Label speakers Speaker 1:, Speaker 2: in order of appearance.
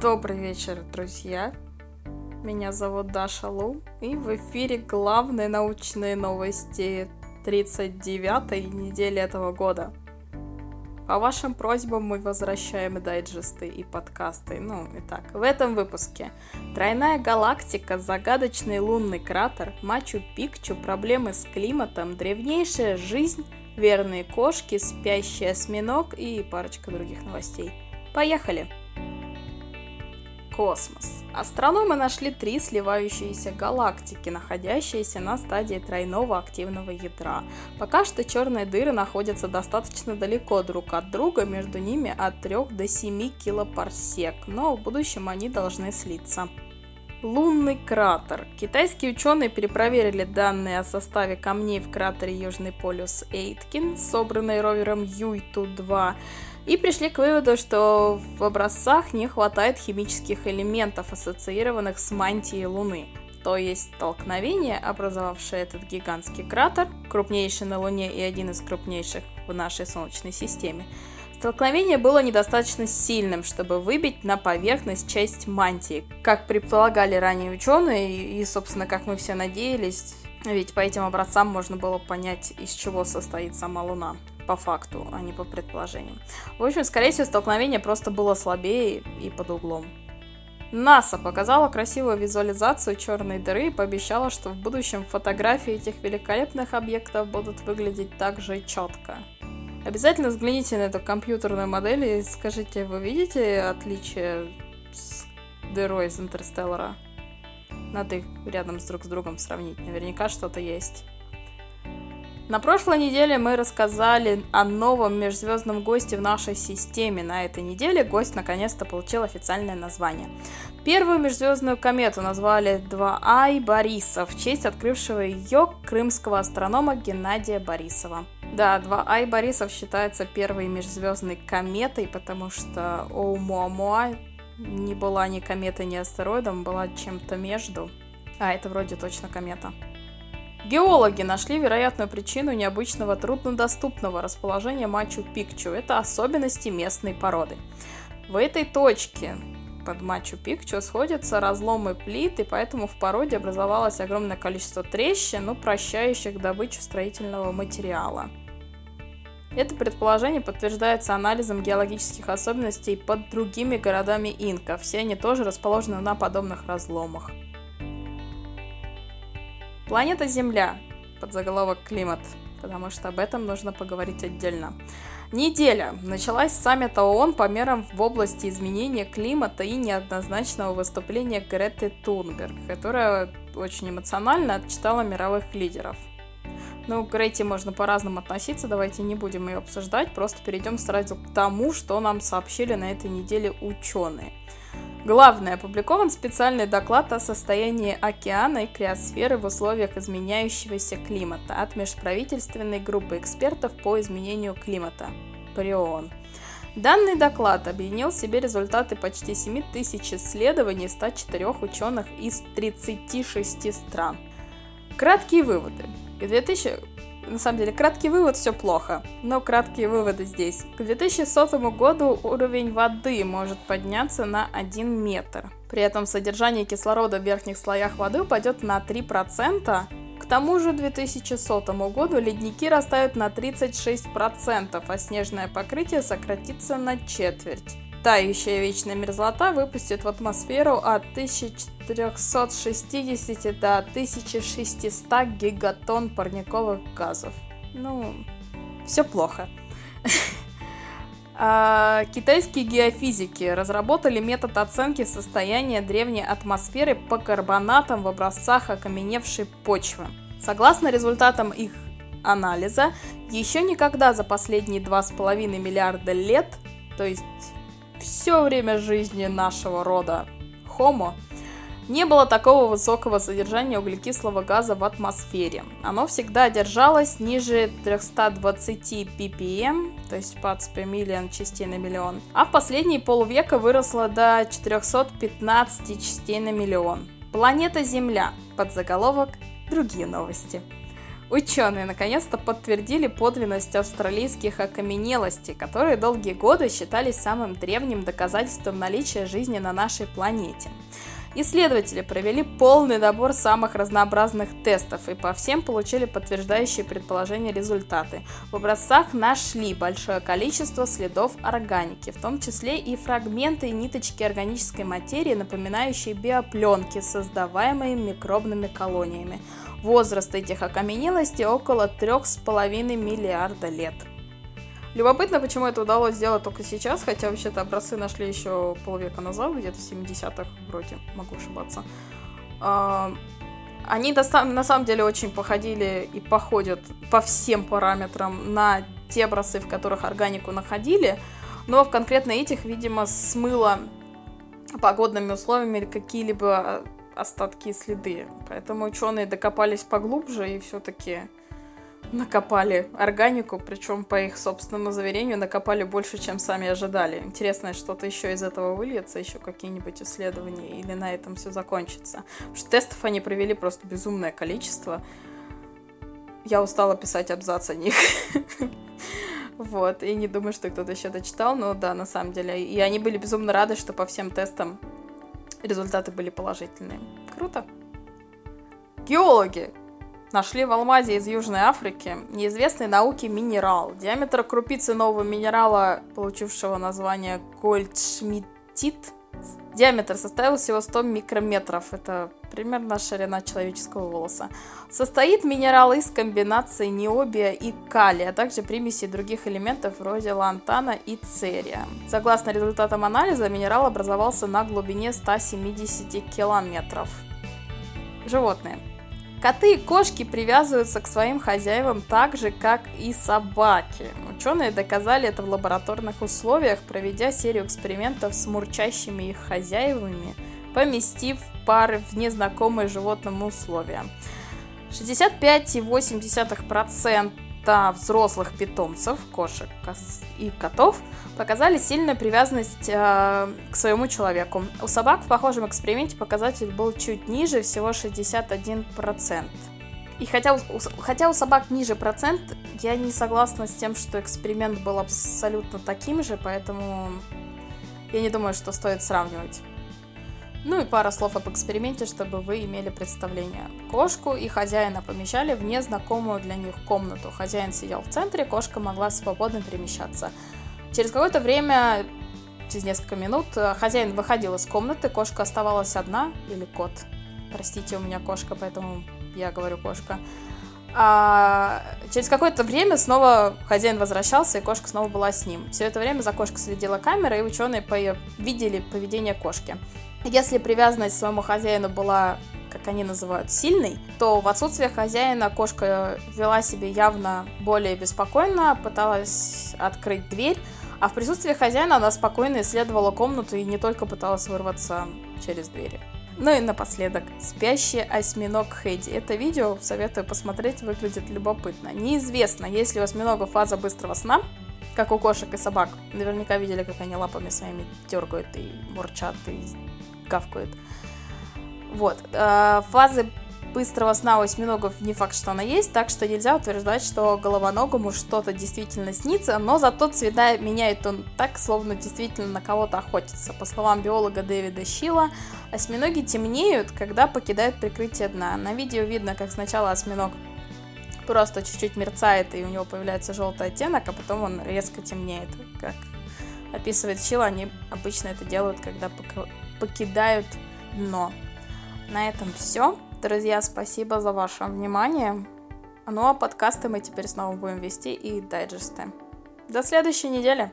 Speaker 1: Добрый вечер, друзья. Меня зовут Даша Лу, и в эфире главные научные новости 39-й недели этого года. По вашим просьбам мы возвращаем дайджесты и подкасты. Ну, итак, в этом выпуске Тройная галактика, загадочный лунный кратер, Мачу-Пикчу, проблемы с климатом, древнейшая жизнь, верные кошки, спящий осьминог и парочка других новостей. Поехали! Космос. Астрономы нашли три сливающиеся галактики, находящиеся на стадии тройного активного ядра. Пока что черные дыры находятся достаточно далеко друг от друга, между ними от 3 до 7 килопарсек, но в будущем они должны слиться. Лунный кратер. Китайские ученые перепроверили данные о составе камней в кратере Южный полюс Эйткин, собранные ровером Юйту-2, и пришли к выводу, что в образцах не хватает химических элементов, ассоциированных с мантией Луны. То есть столкновение, образовавшее этот гигантский кратер, крупнейший на Луне и один из крупнейших в нашей Солнечной системе, Столкновение было недостаточно сильным, чтобы выбить на поверхность часть мантии, как предполагали ранее ученые, и, собственно, как мы все надеялись, ведь по этим образцам можно было понять, из чего состоит сама Луна по факту, а не по предположениям. В общем, скорее всего, столкновение просто было слабее и под углом. НАСА показала красивую визуализацию черной дыры и пообещала, что в будущем фотографии этих великолепных объектов будут выглядеть так же четко. Обязательно взгляните на эту компьютерную модель и скажите, вы видите отличие с дырой из Интерстеллара? Надо их рядом с друг с другом сравнить. Наверняка что-то есть. На прошлой неделе мы рассказали о новом межзвездном госте в нашей системе. На этой неделе гость наконец-то получил официальное название. Первую межзвездную комету назвали 2Ай Борисов в честь открывшего ее крымского астронома Геннадия Борисова. Да, 2Ай Борисов считается первой межзвездной кометой, потому что Оумуамуа не была ни кометой, ни астероидом, была чем-то между. А, это вроде точно комета. Геологи нашли вероятную причину необычного труднодоступного расположения Мачу-Пикчу. Это особенности местной породы. В этой точке под Мачу-Пикчу сходятся разломы плит, и поэтому в породе образовалось огромное количество трещин, упрощающих добычу строительного материала. Это предположение подтверждается анализом геологических особенностей под другими городами инков. Все они тоже расположены на подобных разломах. Планета Земля. Под заголовок «Климат», потому что об этом нужно поговорить отдельно. Неделя. Началась с саммита ООН по мерам в области изменения климата и неоднозначного выступления Греты Тунберг, которая очень эмоционально отчитала мировых лидеров. Ну, к Грете можно по-разному относиться, давайте не будем ее обсуждать, просто перейдем сразу к тому, что нам сообщили на этой неделе ученые. Главное, опубликован специальный доклад о состоянии океана и криосферы в условиях изменяющегося климата от межправительственной группы экспертов по изменению климата ПРИОН. Данный доклад объединил в себе результаты почти 7 тысяч исследований 104 ученых из 36 стран. Краткие выводы. К 2000 на самом деле, краткий вывод все плохо, но краткие выводы здесь. К 2100 году уровень воды может подняться на 1 метр. При этом содержание кислорода в верхних слоях воды упадет на 3%. К тому же к 2100 году ледники растают на 36%, а снежное покрытие сократится на четверть. Тающая вечная мерзлота выпустит в атмосферу от 1460 до 1600 гигатон парниковых газов. Ну, все плохо. А, китайские геофизики разработали метод оценки состояния древней атмосферы по карбонатам в образцах окаменевшей почвы. Согласно результатам их анализа, еще никогда за последние 2,5 миллиарда лет, то есть все время жизни нашего рода Homo не было такого высокого содержания углекислого газа в атмосфере. Оно всегда держалось ниже 320 ppm, то есть parts per частей на миллион, а в последние полвека выросло до 415 частей на миллион. Планета Земля. Под заголовок «Другие новости». Ученые наконец-то подтвердили подлинность австралийских окаменелостей, которые долгие годы считались самым древним доказательством наличия жизни на нашей планете. Исследователи провели полный набор самых разнообразных тестов и по всем получили подтверждающие предположения результаты. В образцах нашли большое количество следов органики, в том числе и фрагменты и ниточки органической материи, напоминающие биопленки, создаваемые микробными колониями. Возраст этих окаменелостей около 3,5 миллиарда лет. Любопытно, почему это удалось сделать только сейчас, хотя вообще-то образцы нашли еще полвека назад, где-то в 70-х вроде, могу ошибаться. А, они на самом деле очень походили и походят по всем параметрам на те образцы, в которых органику находили, но в конкретно этих, видимо, смыло погодными условиями какие-либо остатки и следы. Поэтому ученые докопались поглубже и все-таки накопали органику, причем по их собственному заверению накопали больше, чем сами ожидали. Интересно, что-то еще из этого выльется, еще какие-нибудь исследования, или на этом все закончится. Потому что тестов они провели просто безумное количество. Я устала писать абзац о них. Вот, и не думаю, что кто-то еще дочитал, но да, на самом деле. И они были безумно рады, что по всем тестам результаты были положительные. Круто. Геологи нашли в Алмазе из Южной Африки неизвестный науке минерал. Диаметр крупицы нового минерала, получившего название гольдшмиттит, диаметр составил всего 100 микрометров. Это примерно ширина человеческого волоса. Состоит минерал из комбинации необия и калия, а также примесей других элементов вроде лантана и церия. Согласно результатам анализа, минерал образовался на глубине 170 километров. Животные. Коты и кошки привязываются к своим хозяевам так же, как и собаки. Ученые доказали это в лабораторных условиях, проведя серию экспериментов с мурчащими их хозяевами, поместив пары в незнакомые животному условия. 65,8% взрослых питомцев, кошек и котов, показали сильную привязанность э, к своему человеку. У собак в похожем эксперименте показатель был чуть ниже, всего 61%. И хотя у, хотя у собак ниже процент, я не согласна с тем, что эксперимент был абсолютно таким же, поэтому я не думаю, что стоит сравнивать. Ну и пара слов об эксперименте, чтобы вы имели представление. Кошку и хозяина помещали в незнакомую для них комнату. Хозяин сидел в центре, кошка могла свободно перемещаться. Через какое-то время, через несколько минут, хозяин выходил из комнаты, кошка оставалась одна, или кот. Простите, у меня кошка, поэтому я говорю кошка. А через какое-то время снова хозяин возвращался, и кошка снова была с ним. Все это время за кошкой следила камера, и ученые видели поведение кошки. Если привязанность к своему хозяину была, как они называют, сильной, то в отсутствие хозяина кошка вела себя явно более беспокойно, пыталась открыть дверь, а в присутствии хозяина она спокойно исследовала комнату и не только пыталась вырваться через двери. Ну и напоследок, спящий осьминог Хэдди. Это видео, советую посмотреть, выглядит любопытно. Неизвестно, есть ли у осьминога фаза быстрого сна, как у кошек и собак. Наверняка видели, как они лапами своими дергают и мурчат, и гавкают. Вот. Э, фазы быстрого сна у осьминогов не факт, что она есть, так что нельзя утверждать, что головоногому что-то действительно снится, но зато цвета меняет он так, словно действительно на кого-то охотится. По словам биолога Дэвида Щила, осьминоги темнеют, когда покидают прикрытие дна. На видео видно, как сначала осьминог просто чуть-чуть мерцает, и у него появляется желтый оттенок, а потом он резко темнеет, как описывает Щила, они обычно это делают, когда покидают дно. На этом все. Друзья, спасибо за ваше внимание. Ну а подкасты мы теперь снова будем вести и дайджесты. До следующей недели.